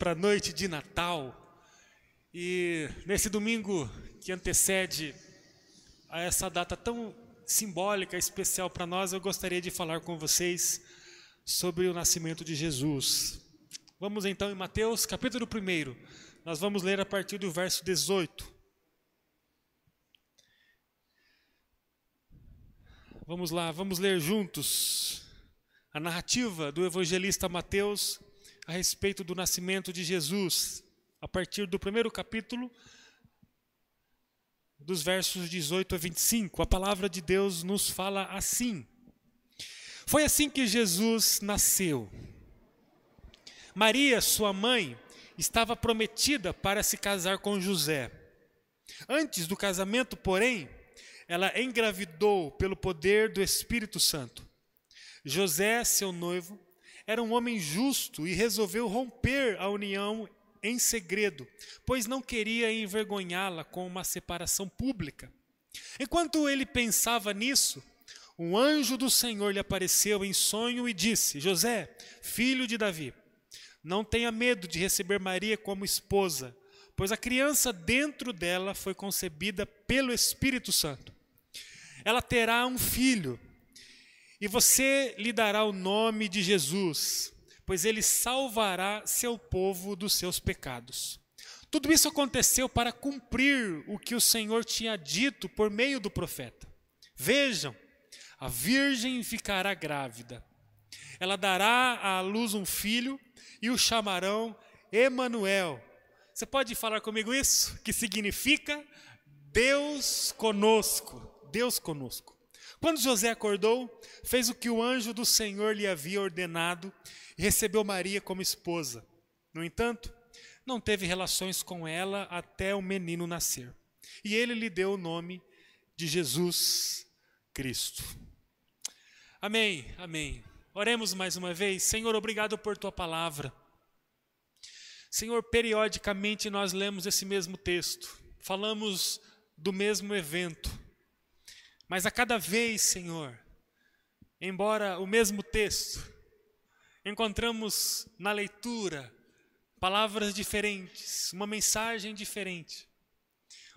para a noite de Natal. E nesse domingo que antecede a essa data tão simbólica, especial para nós, eu gostaria de falar com vocês sobre o nascimento de Jesus. Vamos então em Mateus, capítulo 1. Nós vamos ler a partir do verso 18. Vamos lá, vamos ler juntos a narrativa do evangelista Mateus a respeito do nascimento de Jesus, a partir do primeiro capítulo, dos versos 18 a 25. A palavra de Deus nos fala assim: Foi assim que Jesus nasceu. Maria, sua mãe, estava prometida para se casar com José. Antes do casamento, porém, ela engravidou pelo poder do Espírito Santo. José, seu noivo, era um homem justo e resolveu romper a união em segredo, pois não queria envergonhá-la com uma separação pública. Enquanto ele pensava nisso, um anjo do Senhor lhe apareceu em sonho e disse: José, filho de Davi, não tenha medo de receber Maria como esposa, pois a criança dentro dela foi concebida pelo Espírito Santo. Ela terá um filho e você lhe dará o nome de Jesus, pois ele salvará seu povo dos seus pecados. Tudo isso aconteceu para cumprir o que o Senhor tinha dito por meio do profeta. Vejam, a virgem ficará grávida. Ela dará à luz um filho e o chamarão Emanuel. Você pode falar comigo isso? Que significa Deus conosco. Deus conosco. Quando José acordou, fez o que o anjo do Senhor lhe havia ordenado e recebeu Maria como esposa. No entanto, não teve relações com ela até o menino nascer. E ele lhe deu o nome de Jesus Cristo. Amém, amém. Oremos mais uma vez. Senhor, obrigado por tua palavra. Senhor, periodicamente nós lemos esse mesmo texto, falamos do mesmo evento. Mas a cada vez, Senhor, embora o mesmo texto, encontramos na leitura palavras diferentes, uma mensagem diferente.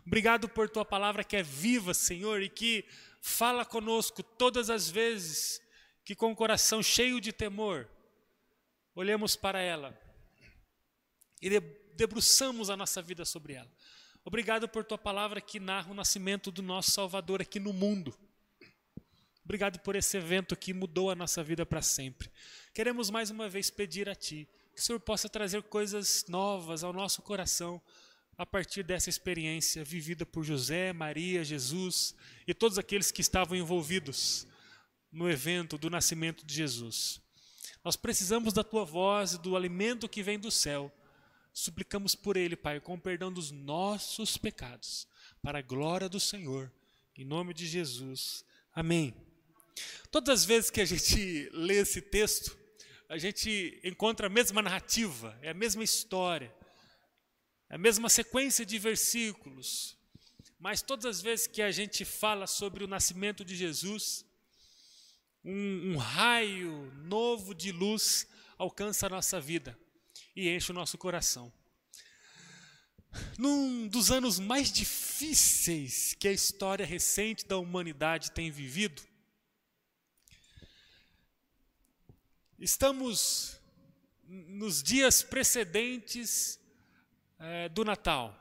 Obrigado por tua palavra que é viva, Senhor, e que fala conosco todas as vezes que com o coração cheio de temor olhamos para ela e debruçamos a nossa vida sobre ela. Obrigado por tua palavra que narra o nascimento do nosso Salvador aqui no mundo. Obrigado por esse evento que mudou a nossa vida para sempre. Queremos mais uma vez pedir a Ti que o Senhor possa trazer coisas novas ao nosso coração a partir dessa experiência vivida por José, Maria, Jesus e todos aqueles que estavam envolvidos no evento do nascimento de Jesus. Nós precisamos da Tua voz e do alimento que vem do céu suplicamos por ele, Pai, com o perdão dos nossos pecados, para a glória do Senhor, em nome de Jesus. Amém. Todas as vezes que a gente lê esse texto, a gente encontra a mesma narrativa, é a mesma história, é a mesma sequência de versículos, mas todas as vezes que a gente fala sobre o nascimento de Jesus, um, um raio novo de luz alcança a nossa vida e enche o nosso coração. Num dos anos mais difíceis que a história recente da humanidade tem vivido, estamos nos dias precedentes é, do Natal.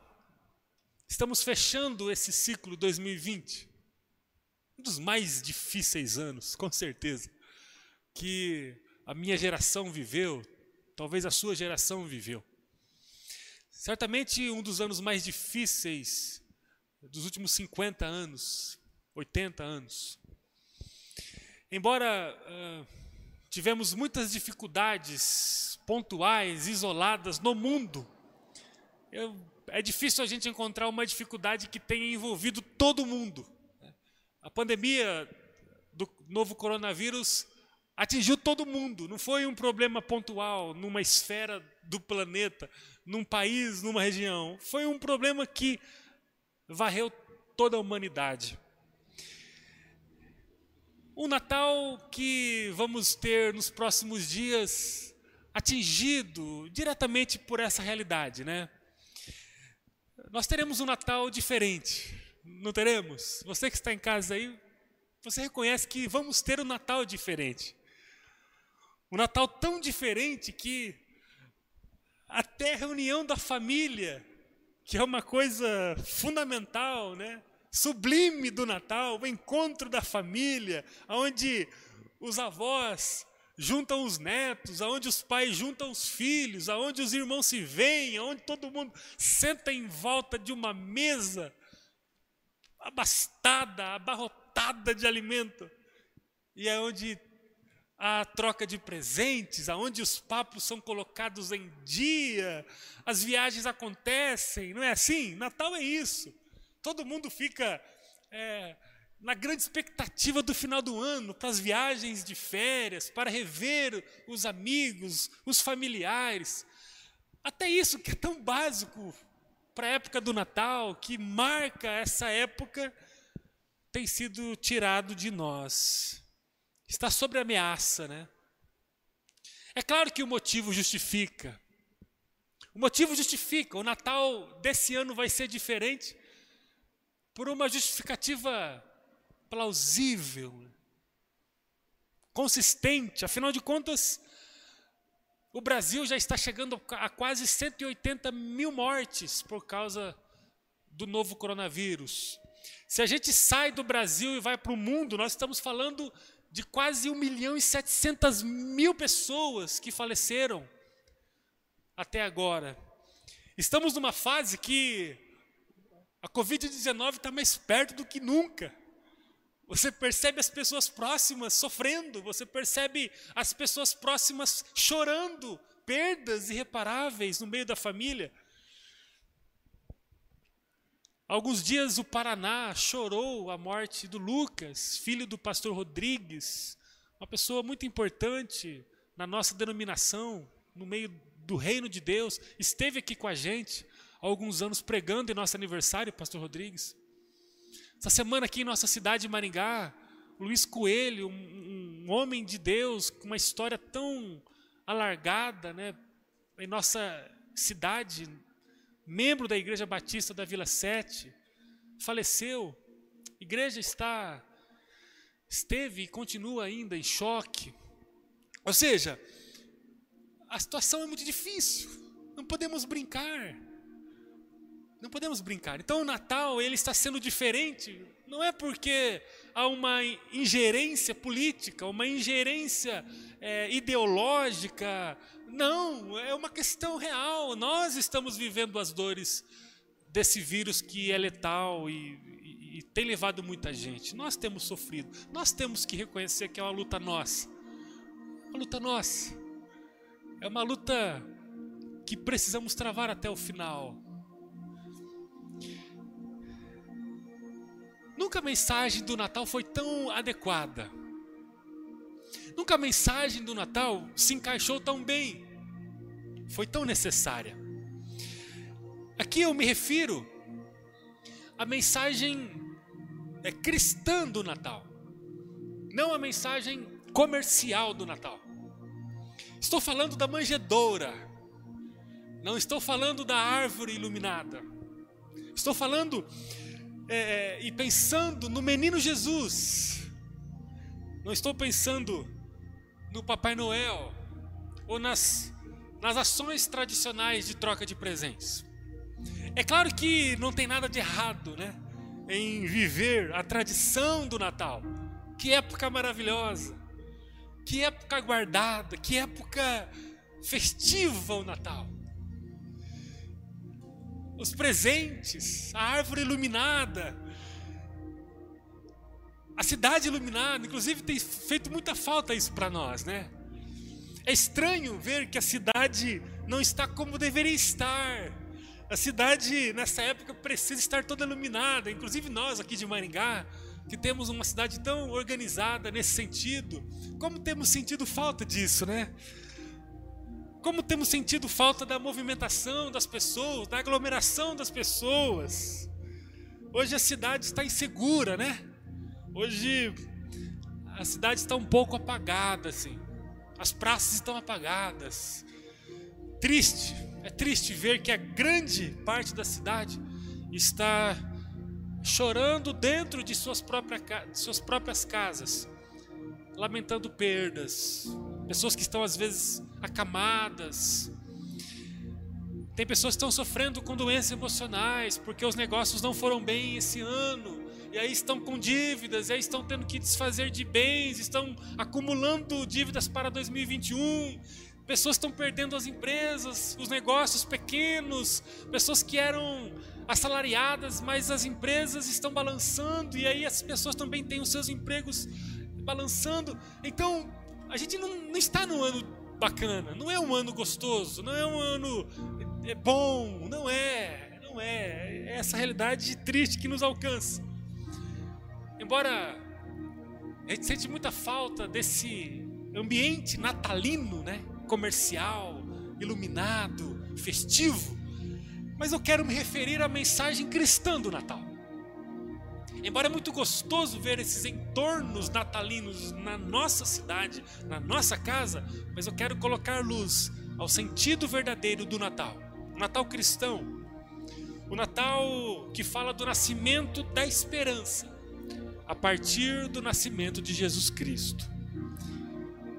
Estamos fechando esse ciclo 2020, um dos mais difíceis anos, com certeza, que a minha geração viveu, talvez a sua geração viveu. Certamente um dos anos mais difíceis dos últimos 50 anos, 80 anos. Embora uh, tivemos muitas dificuldades pontuais, isoladas no mundo, eu, é difícil a gente encontrar uma dificuldade que tenha envolvido todo mundo. A pandemia do novo coronavírus atingiu todo mundo, não foi um problema pontual numa esfera do planeta, num país, numa região. Foi um problema que varreu toda a humanidade. O Natal que vamos ter nos próximos dias atingido diretamente por essa realidade, né? Nós teremos um Natal diferente, não teremos? Você que está em casa aí, você reconhece que vamos ter um Natal diferente. Um Natal tão diferente que até a reunião da família, que é uma coisa fundamental, né? Sublime do Natal, o encontro da família, onde os avós juntam os netos, aonde os pais juntam os filhos, aonde os irmãos se veem, aonde todo mundo senta em volta de uma mesa abastada, abarrotada de alimento. E é onde a troca de presentes, aonde os papos são colocados em dia, as viagens acontecem, não é assim? Natal é isso. Todo mundo fica é, na grande expectativa do final do ano, para as viagens de férias, para rever os amigos, os familiares. Até isso que é tão básico para a época do Natal, que marca essa época, tem sido tirado de nós. Está sob ameaça, né? É claro que o motivo justifica. O motivo justifica. O Natal desse ano vai ser diferente por uma justificativa plausível, consistente. Afinal de contas, o Brasil já está chegando a quase 180 mil mortes por causa do novo coronavírus. Se a gente sai do Brasil e vai para o mundo, nós estamos falando de quase 1 milhão e 700 mil pessoas que faleceram até agora. Estamos numa fase que a Covid-19 está mais perto do que nunca. Você percebe as pessoas próximas sofrendo, você percebe as pessoas próximas chorando, perdas irreparáveis no meio da família. Alguns dias o Paraná chorou a morte do Lucas, filho do pastor Rodrigues, uma pessoa muito importante na nossa denominação, no meio do reino de Deus, esteve aqui com a gente há alguns anos pregando em nosso aniversário, pastor Rodrigues. Essa semana aqui em nossa cidade de Maringá, Luiz Coelho, um, um homem de Deus com uma história tão alargada, né, em nossa cidade, membro da Igreja Batista da Vila Sete, faleceu. A igreja está esteve e continua ainda em choque. Ou seja, a situação é muito difícil. Não podemos brincar. Não podemos brincar. Então o Natal ele está sendo diferente. Não é porque há uma ingerência política, uma ingerência é, ideológica. Não, é uma questão real. Nós estamos vivendo as dores desse vírus que é letal e, e, e tem levado muita gente. Nós temos sofrido. Nós temos que reconhecer que é uma luta nossa. Uma luta nossa. É uma luta que precisamos travar até o final. Nunca a mensagem do Natal foi tão adequada. Nunca a mensagem do Natal se encaixou tão bem. Foi tão necessária. Aqui eu me refiro à mensagem é, cristã do Natal, não a mensagem comercial do Natal. Estou falando da manjedoura, não estou falando da árvore iluminada. Estou falando é, é, e pensando no menino Jesus. Não estou pensando no Papai Noel ou nas, nas ações tradicionais de troca de presentes. É claro que não tem nada de errado, né? Em viver a tradição do Natal. Que época maravilhosa. Que época guardada. Que época festiva o Natal os presentes, a árvore iluminada, a cidade iluminada, inclusive tem feito muita falta isso para nós, né? É estranho ver que a cidade não está como deveria estar. A cidade nessa época precisa estar toda iluminada, inclusive nós aqui de Maringá, que temos uma cidade tão organizada nesse sentido, como temos sentido falta disso, né? Como temos sentido falta da movimentação das pessoas, da aglomeração das pessoas. Hoje a cidade está insegura, né? Hoje a cidade está um pouco apagada, assim. As praças estão apagadas. Triste, é triste ver que a grande parte da cidade está chorando dentro de suas próprias, de suas próprias casas, lamentando perdas, pessoas que estão às vezes acamadas. Tem pessoas que estão sofrendo com doenças emocionais porque os negócios não foram bem esse ano. E aí estão com dívidas, e aí estão tendo que desfazer de bens, estão acumulando dívidas para 2021. Pessoas estão perdendo as empresas, os negócios pequenos, pessoas que eram assalariadas, mas as empresas estão balançando e aí as pessoas também têm os seus empregos balançando. Então, a gente não, não está num ano bacana, não é um ano gostoso, não é um ano é bom, não é, não é. É essa realidade triste que nos alcança. Embora a gente sente muita falta desse ambiente natalino, né? Comercial, iluminado, festivo. Mas eu quero me referir à mensagem cristã do Natal. Embora é muito gostoso ver esses entornos natalinos na nossa cidade, na nossa casa, mas eu quero colocar luz ao sentido verdadeiro do Natal. O Natal cristão. O Natal que fala do nascimento da esperança a partir do nascimento de Jesus Cristo.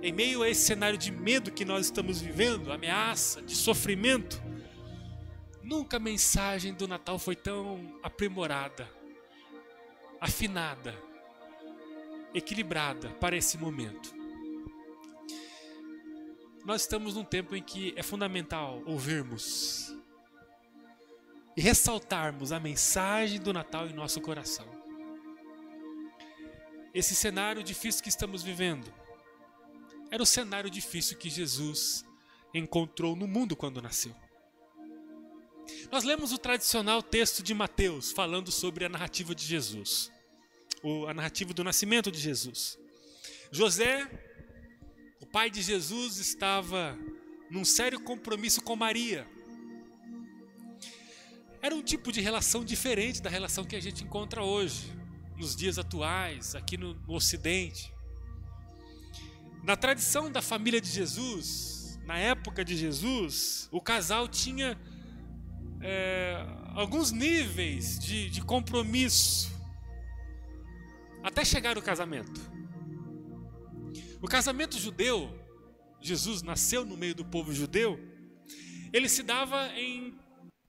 Em meio a esse cenário de medo que nós estamos vivendo, ameaça, de sofrimento, Nunca a mensagem do Natal foi tão aprimorada, afinada, equilibrada para esse momento. Nós estamos num tempo em que é fundamental ouvirmos e ressaltarmos a mensagem do Natal em nosso coração. Esse cenário difícil que estamos vivendo era o cenário difícil que Jesus encontrou no mundo quando nasceu. Nós lemos o tradicional texto de Mateus falando sobre a narrativa de Jesus, a narrativa do nascimento de Jesus. José, o pai de Jesus, estava num sério compromisso com Maria. Era um tipo de relação diferente da relação que a gente encontra hoje, nos dias atuais, aqui no, no Ocidente. Na tradição da família de Jesus, na época de Jesus, o casal tinha é, alguns níveis de, de compromisso até chegar o casamento. O casamento judeu, Jesus nasceu no meio do povo judeu, ele se dava em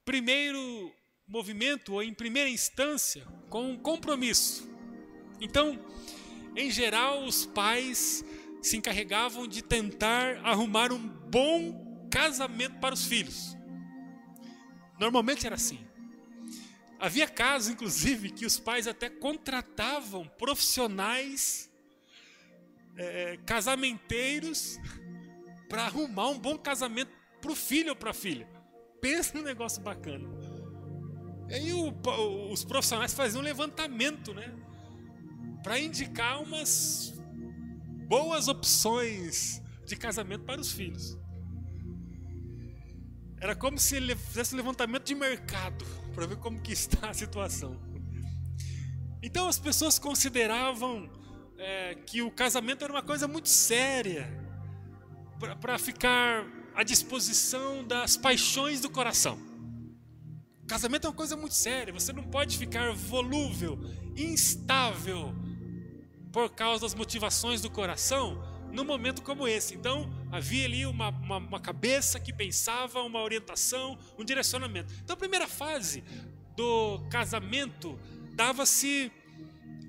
primeiro movimento ou em primeira instância com um compromisso. Então, em geral, os pais se encarregavam de tentar arrumar um bom casamento para os filhos. Normalmente era assim. Havia casos, inclusive, que os pais até contratavam profissionais é, casamenteiros para arrumar um bom casamento para o filho ou para a filha. Pensa num negócio bacana. E aí o, os profissionais faziam um levantamento, né? Para indicar umas boas opções de casamento para os filhos. Era como se ele fizesse levantamento de mercado para ver como que está a situação. Então as pessoas consideravam é, que o casamento era uma coisa muito séria para ficar à disposição das paixões do coração. Casamento é uma coisa muito séria. Você não pode ficar volúvel, instável por causa das motivações do coração num momento como esse. Então, havia ali uma, uma, uma, cabeça que pensava, uma orientação, um direcionamento. Então, a primeira fase do casamento dava-se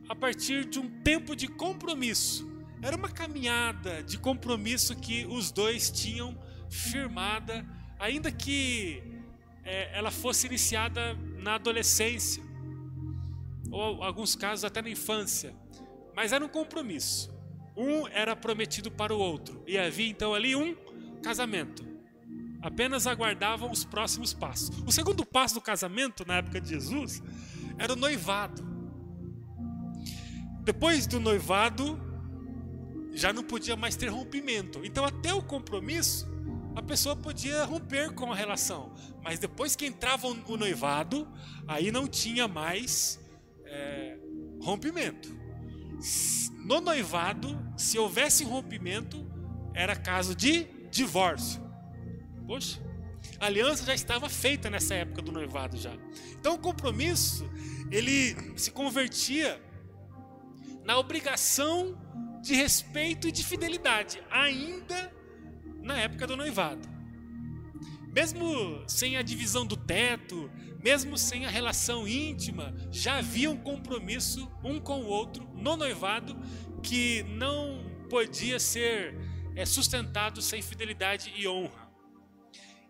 a partir de um tempo de compromisso. Era uma caminhada de compromisso que os dois tinham firmada, ainda que é, ela fosse iniciada na adolescência, ou alguns casos até na infância. Mas era um compromisso. Um era prometido para o outro. E havia então ali um casamento. Apenas aguardavam os próximos passos. O segundo passo do casamento, na época de Jesus, era o noivado. Depois do noivado, já não podia mais ter rompimento. Então, até o compromisso, a pessoa podia romper com a relação. Mas depois que entrava o noivado, aí não tinha mais é, rompimento no noivado, se houvesse rompimento, era caso de divórcio. Poxa, a aliança já estava feita nessa época do noivado já. Então o compromisso, ele se convertia na obrigação de respeito e de fidelidade, ainda na época do noivado. Mesmo sem a divisão do teto, mesmo sem a relação íntima, já havia um compromisso um com o outro no noivado que não podia ser é, sustentado sem fidelidade e honra.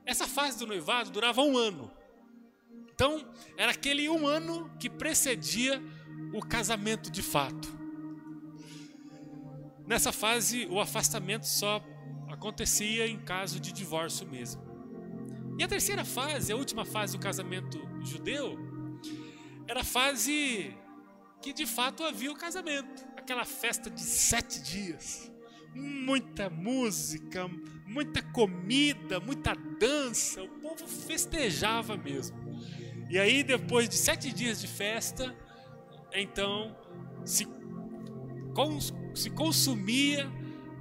Essa fase do noivado durava um ano. Então, era aquele um ano que precedia o casamento de fato. Nessa fase, o afastamento só acontecia em caso de divórcio mesmo. E a terceira fase, a última fase do casamento judeu, era a fase que de fato havia o casamento aquela festa de sete dias. Muita música, muita comida, muita dança. O povo festejava mesmo. E aí, depois de sete dias de festa, então se, cons, se consumia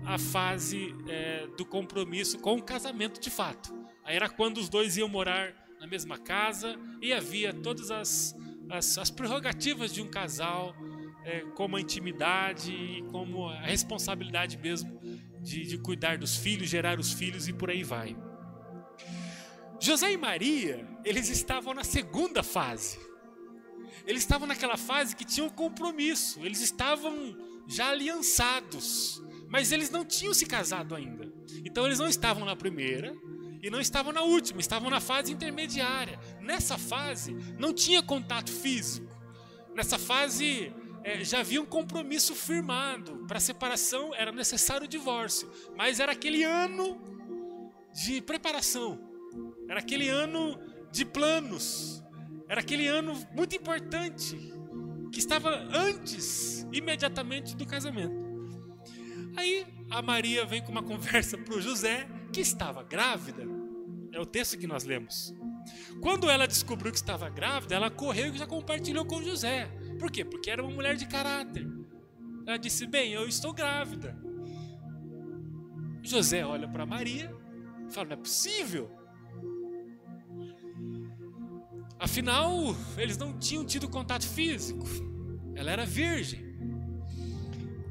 a fase é, do compromisso com o casamento de fato. Era quando os dois iam morar na mesma casa e havia todas as, as, as prerrogativas de um casal, é, como a intimidade e como a responsabilidade mesmo de, de cuidar dos filhos, gerar os filhos e por aí vai. José e Maria, eles estavam na segunda fase. Eles estavam naquela fase que tinham compromisso, eles estavam já aliançados, mas eles não tinham se casado ainda. Então eles não estavam na primeira e não estavam na última, estavam na fase intermediária. Nessa fase não tinha contato físico. Nessa fase é, já havia um compromisso firmado. Para separação era necessário o divórcio, mas era aquele ano de preparação, era aquele ano de planos, era aquele ano muito importante que estava antes, imediatamente do casamento. Aí a Maria vem com uma conversa para o José que estava grávida. É o texto que nós lemos. Quando ela descobriu que estava grávida, ela correu e já compartilhou com José. Por quê? Porque era uma mulher de caráter. Ela disse: Bem, eu estou grávida. José olha para Maria e fala: Não é possível. Afinal, eles não tinham tido contato físico. Ela era virgem.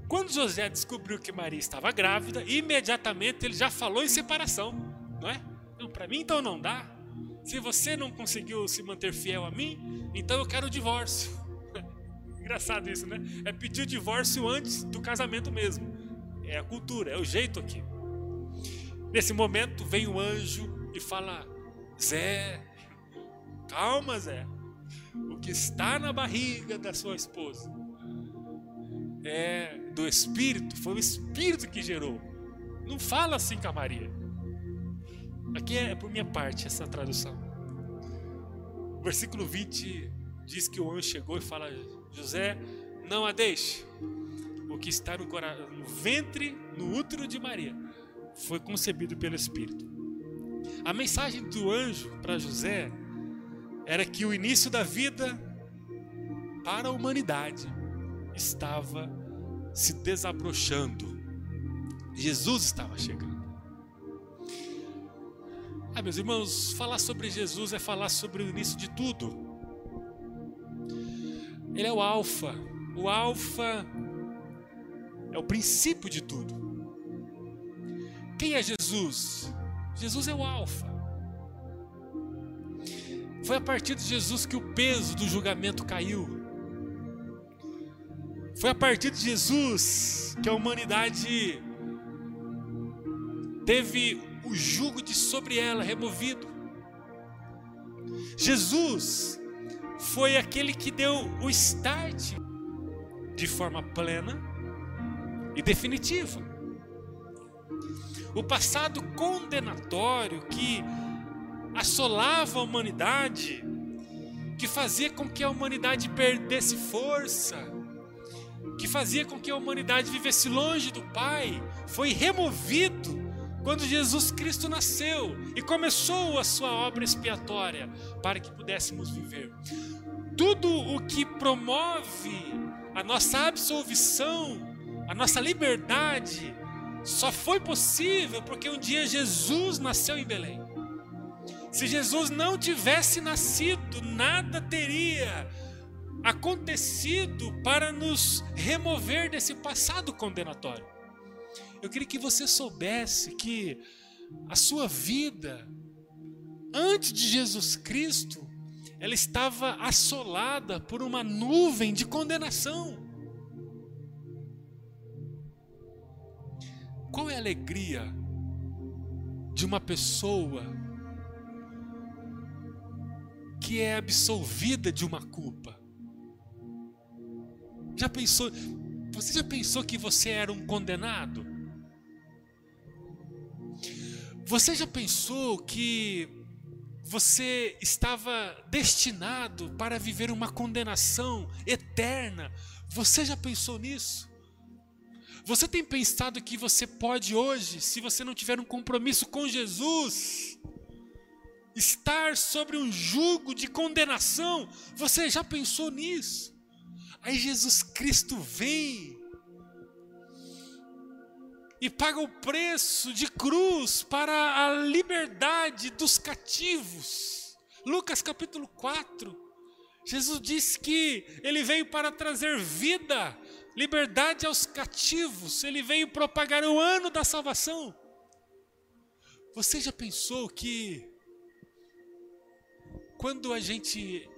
Quando José descobriu que Maria estava grávida, imediatamente ele já falou em separação, não é? Não, para mim então não dá. Se você não conseguiu se manter fiel a mim, então eu quero o divórcio. Engraçado isso, né? É pedir o divórcio antes do casamento mesmo. É a cultura, é o jeito aqui. Nesse momento vem o anjo e fala: Zé, calma, Zé. O que está na barriga da sua esposa é do Espírito, foi o Espírito que gerou. Não fala assim com a Maria. Aqui é por minha parte essa tradução. O versículo 20 diz que o anjo chegou e fala: José, não a deixe. O que está no, no ventre, no útero de Maria, foi concebido pelo Espírito. A mensagem do anjo para José era que o início da vida para a humanidade estava se desabrochando. Jesus estava chegando. Ah, meus irmãos, falar sobre Jesus é falar sobre o início de tudo. Ele é o Alfa. O Alfa é o princípio de tudo. Quem é Jesus? Jesus é o Alfa. Foi a partir de Jesus que o peso do julgamento caiu. Foi a partir de Jesus que a humanidade teve o jugo de sobre ela removido. Jesus foi aquele que deu o start de forma plena e definitiva. O passado condenatório que assolava a humanidade, que fazia com que a humanidade perdesse força, que fazia com que a humanidade vivesse longe do Pai, foi removido quando Jesus Cristo nasceu e começou a sua obra expiatória para que pudéssemos viver. Tudo o que promove a nossa absolvição, a nossa liberdade, só foi possível porque um dia Jesus nasceu em Belém. Se Jesus não tivesse nascido, nada teria acontecido para nos remover desse passado condenatório. Eu queria que você soubesse que a sua vida, antes de Jesus Cristo, ela estava assolada por uma nuvem de condenação. Qual é a alegria de uma pessoa que é absolvida de uma culpa? Já pensou? Você já pensou que você era um condenado? Você já pensou que você estava destinado para viver uma condenação eterna? Você já pensou nisso? Você tem pensado que você pode hoje, se você não tiver um compromisso com Jesus, estar sobre um jugo de condenação? Você já pensou nisso? Aí Jesus Cristo vem e paga o preço de cruz para a liberdade dos cativos. Lucas capítulo 4. Jesus disse que ele veio para trazer vida liberdade aos cativos, ele veio propagar o ano da salvação. Você já pensou que quando a gente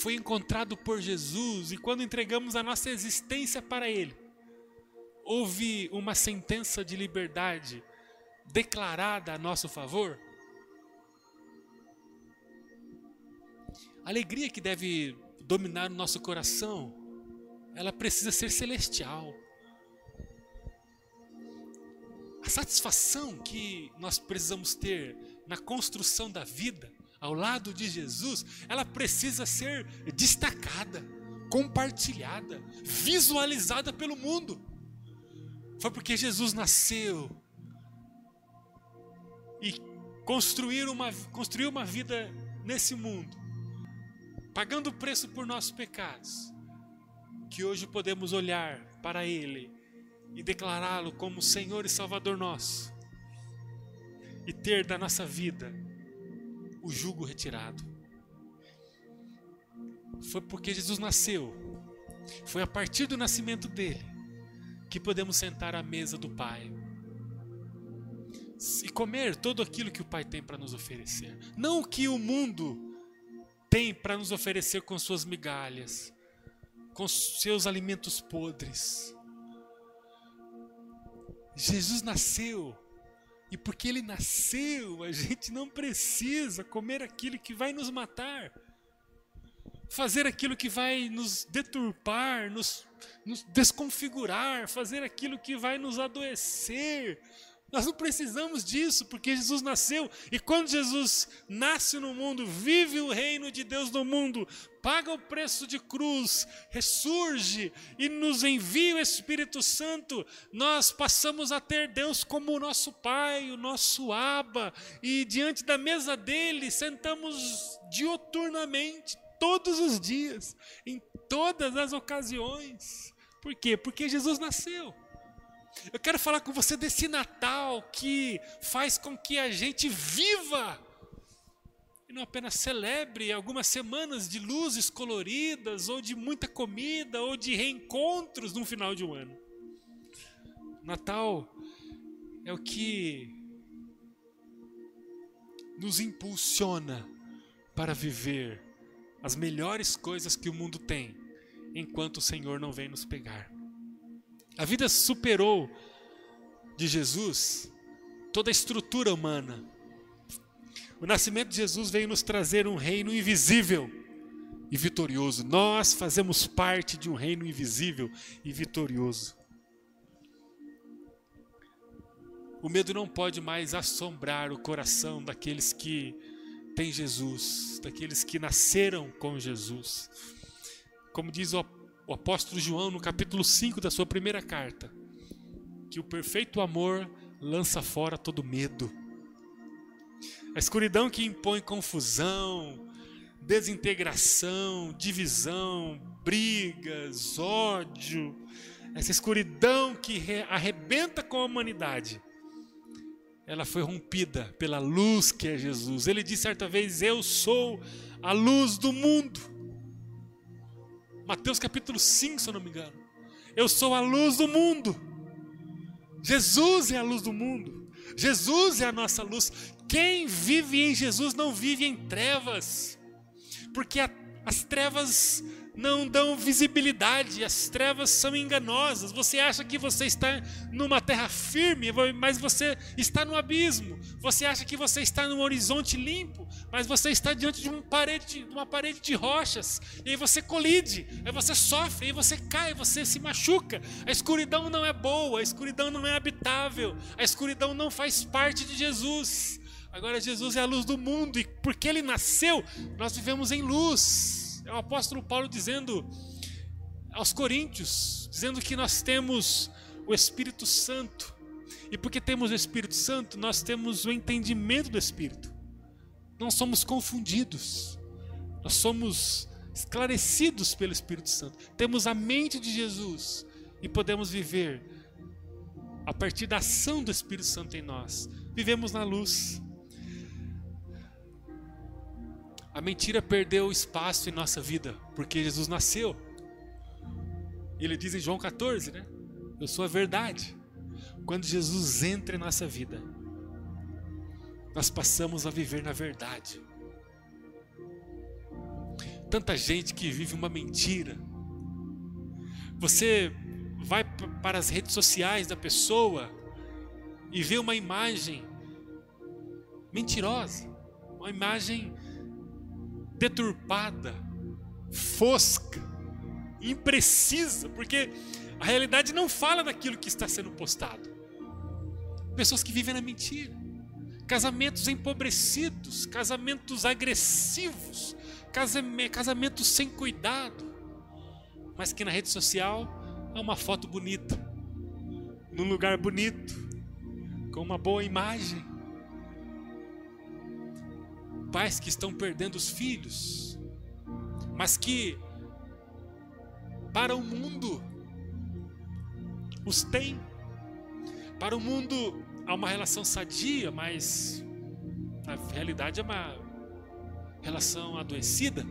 foi encontrado por Jesus e quando entregamos a nossa existência para Ele, houve uma sentença de liberdade declarada a nosso favor? A alegria que deve dominar o nosso coração ela precisa ser celestial. A satisfação que nós precisamos ter na construção da vida, ao lado de Jesus, ela precisa ser destacada, compartilhada, visualizada pelo mundo. Foi porque Jesus nasceu e construiu uma, construiu uma vida nesse mundo, pagando o preço por nossos pecados que hoje podemos olhar para Ele e declará-lo como Senhor e Salvador nosso, e ter da nossa vida o jugo retirado. Foi porque Jesus nasceu, foi a partir do nascimento dele que podemos sentar à mesa do Pai e comer todo aquilo que o Pai tem para nos oferecer, não o que o mundo tem para nos oferecer com suas migalhas, com seus alimentos podres. Jesus nasceu, e porque ele nasceu, a gente não precisa comer aquilo que vai nos matar, fazer aquilo que vai nos deturpar, nos, nos desconfigurar, fazer aquilo que vai nos adoecer, nós não precisamos disso, porque Jesus nasceu. E quando Jesus nasce no mundo, vive o reino de Deus no mundo, paga o preço de cruz, ressurge e nos envia o Espírito Santo, nós passamos a ter Deus como o nosso Pai, o nosso Abba, e diante da mesa dele sentamos dioturnamente, todos os dias, em todas as ocasiões. Por quê? Porque Jesus nasceu. Eu quero falar com você desse Natal que faz com que a gente viva e não apenas celebre algumas semanas de luzes coloridas, ou de muita comida, ou de reencontros no final de um ano. Natal é o que nos impulsiona para viver as melhores coisas que o mundo tem, enquanto o Senhor não vem nos pegar. A vida superou de Jesus toda a estrutura humana. O nascimento de Jesus veio nos trazer um reino invisível e vitorioso. Nós fazemos parte de um reino invisível e vitorioso. O medo não pode mais assombrar o coração daqueles que têm Jesus, daqueles que nasceram com Jesus. Como diz o o apóstolo João, no capítulo 5 da sua primeira carta, que o perfeito amor lança fora todo medo. A escuridão que impõe confusão, desintegração, divisão, brigas, ódio, essa escuridão que arrebenta com a humanidade, ela foi rompida pela luz que é Jesus. Ele disse certa vez: Eu sou a luz do mundo. Mateus capítulo 5, se eu não me engano. Eu sou a luz do mundo. Jesus é a luz do mundo. Jesus é a nossa luz. Quem vive em Jesus não vive em trevas, porque a, as trevas não dão visibilidade, as trevas são enganosas. Você acha que você está numa terra firme, mas você está no abismo. Você acha que você está num horizonte limpo, mas você está diante de uma parede, uma parede de rochas. E aí você colide, aí você sofre, aí você cai, você se machuca. A escuridão não é boa, a escuridão não é habitável, a escuridão não faz parte de Jesus. Agora Jesus é a luz do mundo e porque ele nasceu, nós vivemos em luz. É o apóstolo Paulo dizendo aos Coríntios, dizendo que nós temos o Espírito Santo. E porque temos o Espírito Santo, nós temos o entendimento do Espírito. Não somos confundidos. Nós somos esclarecidos pelo Espírito Santo. Temos a mente de Jesus e podemos viver a partir da ação do Espírito Santo em nós. Vivemos na luz. A mentira perdeu espaço em nossa vida, porque Jesus nasceu. Ele diz em João 14, né? Eu sou a verdade. Quando Jesus entra em nossa vida, nós passamos a viver na verdade. Tanta gente que vive uma mentira. Você vai para as redes sociais da pessoa e vê uma imagem mentirosa, uma imagem deturpada, fosca, imprecisa, porque a realidade não fala daquilo que está sendo postado. Pessoas que vivem na mentira, casamentos empobrecidos, casamentos agressivos, casamentos sem cuidado, mas que na rede social é uma foto bonita, num lugar bonito, com uma boa imagem pais que estão perdendo os filhos, mas que para o mundo os tem. Para o mundo há uma relação sadia, mas na realidade é uma relação adoecida.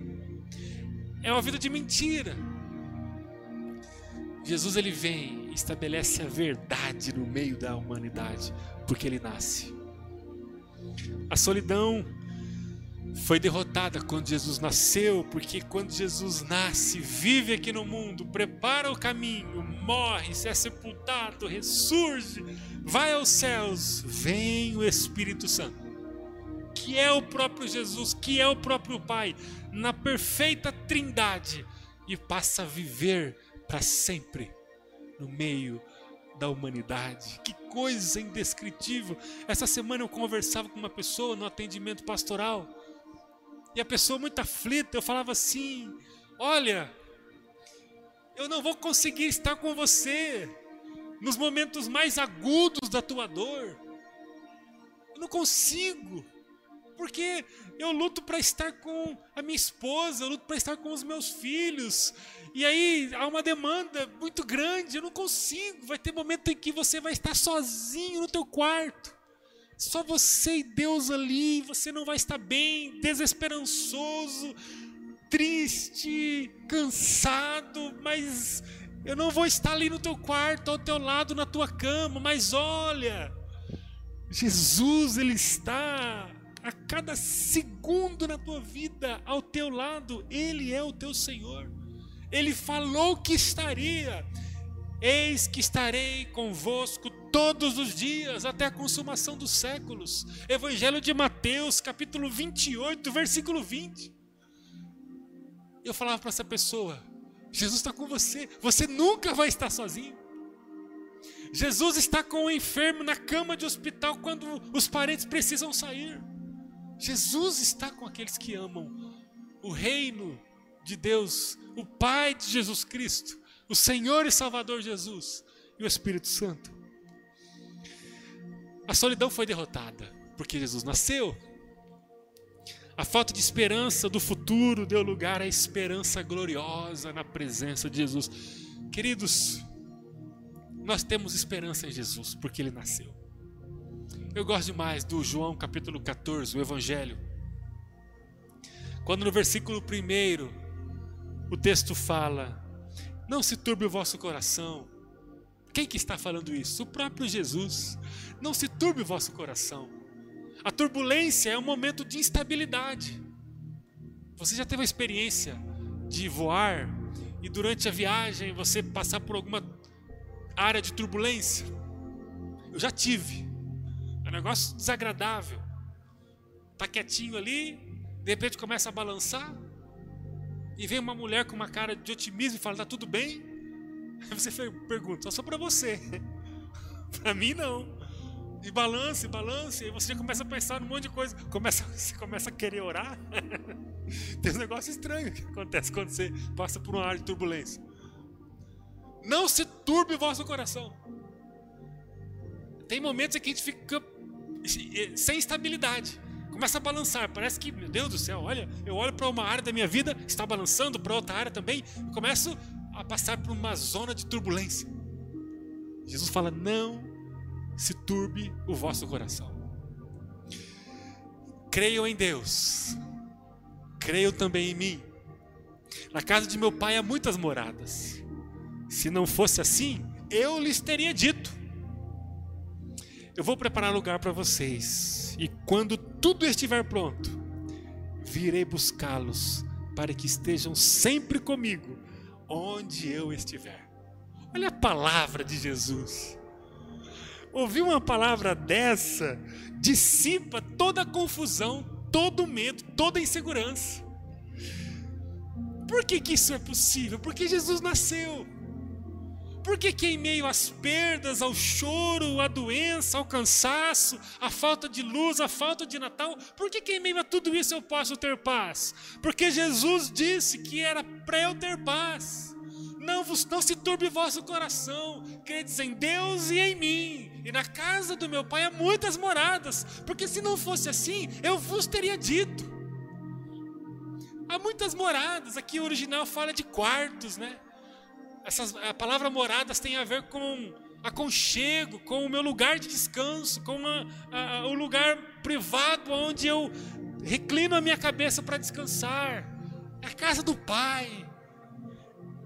É uma vida de mentira. Jesus ele vem e estabelece a verdade no meio da humanidade, porque ele nasce. A solidão foi derrotada quando Jesus nasceu, porque quando Jesus nasce, vive aqui no mundo, prepara o caminho, morre, se é sepultado, ressurge, vai aos céus, vem o Espírito Santo, que é o próprio Jesus, que é o próprio Pai, na perfeita trindade, e passa a viver para sempre no meio da humanidade. Que coisa indescritível! Essa semana eu conversava com uma pessoa no atendimento pastoral e a pessoa muito aflita, eu falava assim: Olha, eu não vou conseguir estar com você nos momentos mais agudos da tua dor. Eu não consigo, porque eu luto para estar com a minha esposa, eu luto para estar com os meus filhos. E aí há uma demanda muito grande, eu não consigo. Vai ter momento em que você vai estar sozinho no teu quarto. Só você e Deus ali, você não vai estar bem, desesperançoso, triste, cansado, mas eu não vou estar ali no teu quarto, ao teu lado, na tua cama, mas olha, Jesus, Ele está a cada segundo na tua vida, ao teu lado, Ele é o teu Senhor. Ele falou que estaria. Eis que estarei convosco todos os dias, até a consumação dos séculos. Evangelho de Mateus, capítulo 28, versículo 20. Eu falava para essa pessoa: Jesus está com você, você nunca vai estar sozinho. Jesus está com o enfermo na cama de hospital quando os parentes precisam sair. Jesus está com aqueles que amam o reino de Deus, o Pai de Jesus Cristo o Senhor e Salvador Jesus e o Espírito Santo. A solidão foi derrotada porque Jesus nasceu. A falta de esperança do futuro deu lugar à esperança gloriosa na presença de Jesus. Queridos, nós temos esperança em Jesus, porque ele nasceu. Eu gosto demais do João capítulo 14, o Evangelho. Quando no versículo 1 o texto fala: Não se turbe o vosso coração. Quem que está falando isso? O próprio Jesus. Não se turbe o vosso coração. A turbulência é um momento de instabilidade. Você já teve a experiência de voar e durante a viagem você passar por alguma área de turbulência? Eu já tive. É um negócio desagradável. Tá quietinho ali, de repente começa a balançar e vem uma mulher com uma cara de otimismo e fala: "Tá tudo bem?" Aí você pergunta: "Só para você". para mim não e balance, balance, e você já começa a pensar num monte de coisa, começa, você começa a querer orar. Tem um negócio estranho que acontece quando você passa por uma área de turbulência. Não se turbe o vosso coração. Tem momentos em que a gente fica sem estabilidade. Começa a balançar, parece que, meu Deus do céu, olha, eu olho para uma área da minha vida, está balançando para outra área também, e começo a passar por uma zona de turbulência. Jesus fala: não se turbe o vosso coração. Creiam em Deus, creiam também em mim. Na casa de meu pai há muitas moradas. Se não fosse assim, eu lhes teria dito. Eu vou preparar lugar para vocês, e quando tudo estiver pronto, virei buscá-los para que estejam sempre comigo, onde eu estiver. Olha a palavra de Jesus. Ouvir uma palavra dessa dissipa toda a confusão, todo o medo, toda a insegurança. Por que, que isso é possível? Porque Jesus nasceu. Por que, em meio às perdas, ao choro, à doença, ao cansaço, à falta de luz, à falta de Natal, por que, que em meio a tudo isso eu posso ter paz? Porque Jesus disse que era para eu ter paz. Não, vos, não se turbe vosso coração, credes em Deus e em mim. E na casa do meu pai há muitas moradas, porque se não fosse assim, eu vos teria dito. Há muitas moradas, aqui o original fala de quartos, né? Essas, a palavra moradas tem a ver com aconchego, com o meu lugar de descanso, com a, a, o lugar privado onde eu reclino a minha cabeça para descansar. É a casa do Pai.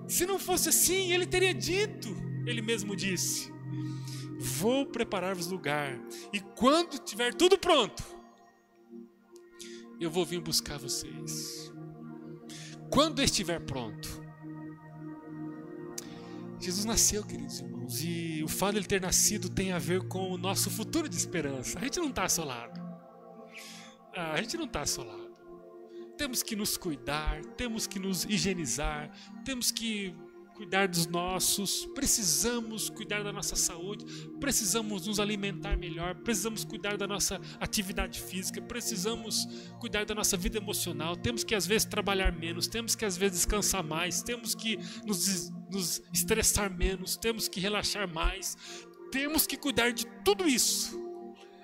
Se não fosse assim, ele teria dito, ele mesmo disse: Vou preparar-vos lugar, e quando tiver tudo pronto, eu vou vir buscar vocês. Quando estiver pronto. Jesus nasceu, queridos irmãos, e o fato de ele ter nascido tem a ver com o nosso futuro de esperança. A gente não está assolado. Ah, a gente não está assolado temos que nos cuidar, temos que nos higienizar, temos que cuidar dos nossos, precisamos cuidar da nossa saúde, precisamos nos alimentar melhor, precisamos cuidar da nossa atividade física, precisamos cuidar da nossa vida emocional, temos que às vezes trabalhar menos, temos que às vezes descansar mais, temos que nos, nos estressar menos, temos que relaxar mais, temos que cuidar de tudo isso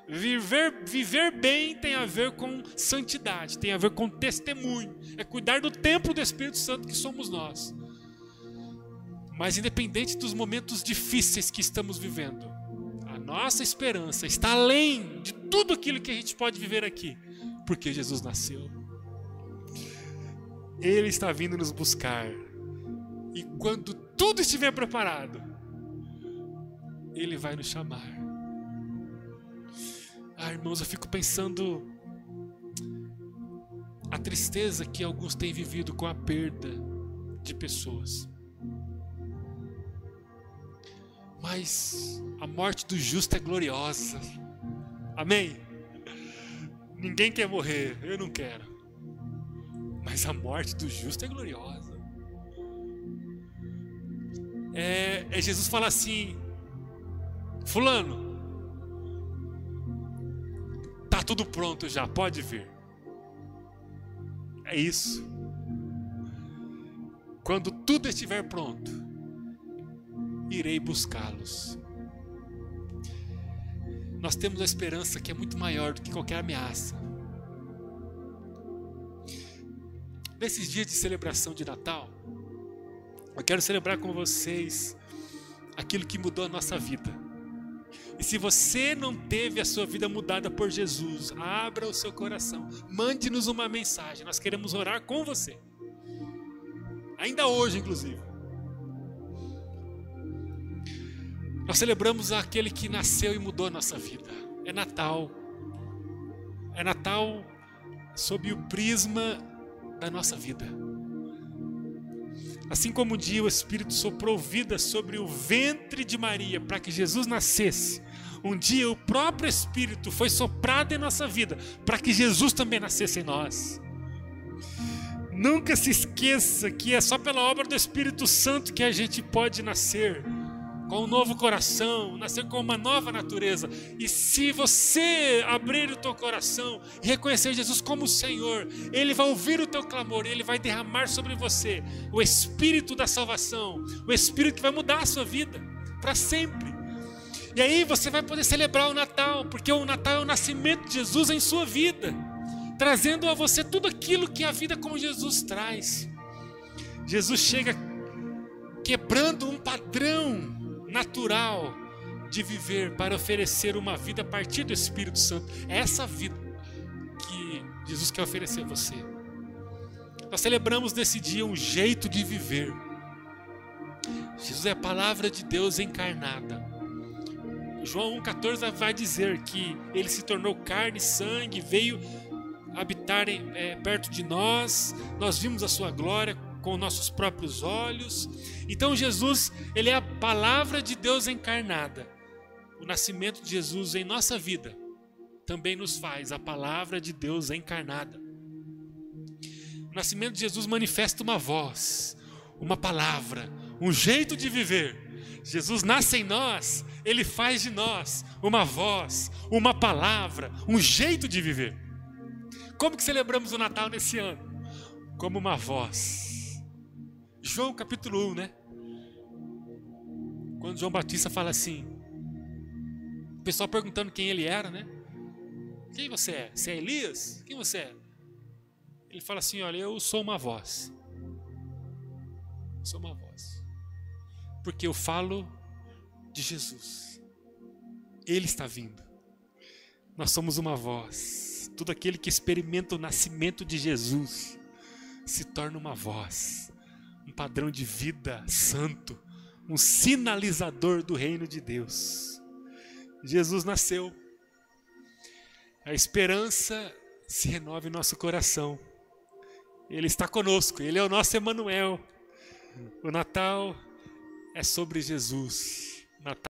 Viver, viver bem tem a ver com santidade, tem a ver com testemunho, é cuidar do templo do Espírito Santo que somos nós. Mas independente dos momentos difíceis que estamos vivendo, a nossa esperança está além de tudo aquilo que a gente pode viver aqui, porque Jesus nasceu. Ele está vindo nos buscar. E quando tudo estiver preparado, ele vai nos chamar. Ah, irmãos, eu fico pensando a tristeza que alguns têm vivido com a perda de pessoas. Mas a morte do justo é gloriosa. Amém? Ninguém quer morrer, eu não quero. Mas a morte do justo é gloriosa. É, é Jesus fala assim: Fulano, tudo pronto já, pode vir. É isso. Quando tudo estiver pronto, irei buscá-los. Nós temos a esperança que é muito maior do que qualquer ameaça. Nesses dias de celebração de Natal, eu quero celebrar com vocês aquilo que mudou a nossa vida. E se você não teve a sua vida mudada por Jesus, abra o seu coração, mande-nos uma mensagem, nós queremos orar com você. Ainda hoje, inclusive. Nós celebramos aquele que nasceu e mudou a nossa vida. É Natal. É Natal sob o prisma da nossa vida. Assim como um dia o Espírito soprou vida sobre o ventre de Maria para que Jesus nascesse, um dia o próprio Espírito foi soprado em nossa vida para que Jesus também nascesse em nós. Nunca se esqueça que é só pela obra do Espírito Santo que a gente pode nascer com um novo coração, nascer com uma nova natureza. E se você abrir o teu coração reconhecer Jesus como Senhor, Ele vai ouvir o teu clamor Ele vai derramar sobre você o Espírito da salvação, o Espírito que vai mudar a sua vida para sempre. E aí você vai poder celebrar o Natal, porque o Natal é o nascimento de Jesus em sua vida, trazendo a você tudo aquilo que a vida com Jesus traz. Jesus chega quebrando um padrão natural de viver para oferecer uma vida a partir do Espírito Santo. É essa vida que Jesus quer oferecer a você. Nós celebramos nesse dia um jeito de viver. Jesus é a palavra de Deus encarnada. João 1,14 vai dizer que ele se tornou carne e sangue, veio habitar é, perto de nós, nós vimos a sua glória, com nossos próprios olhos. Então Jesus, ele é a palavra de Deus encarnada. O nascimento de Jesus em nossa vida também nos faz a palavra de Deus encarnada. O nascimento de Jesus manifesta uma voz, uma palavra, um jeito de viver. Jesus nasce em nós, ele faz de nós uma voz, uma palavra, um jeito de viver. Como que celebramos o Natal nesse ano? Como uma voz João capítulo 1, né? Quando João Batista fala assim, o pessoal perguntando quem ele era, né? Quem você é? Você é Elias? Quem você é? Ele fala assim: Olha, eu sou uma voz. sou uma voz. Porque eu falo de Jesus. Ele está vindo. Nós somos uma voz. Todo aquele que experimenta o nascimento de Jesus se torna uma voz um padrão de vida santo, um sinalizador do reino de Deus. Jesus nasceu. A esperança se renova em nosso coração. Ele está conosco, ele é o nosso Emanuel. O Natal é sobre Jesus. Natal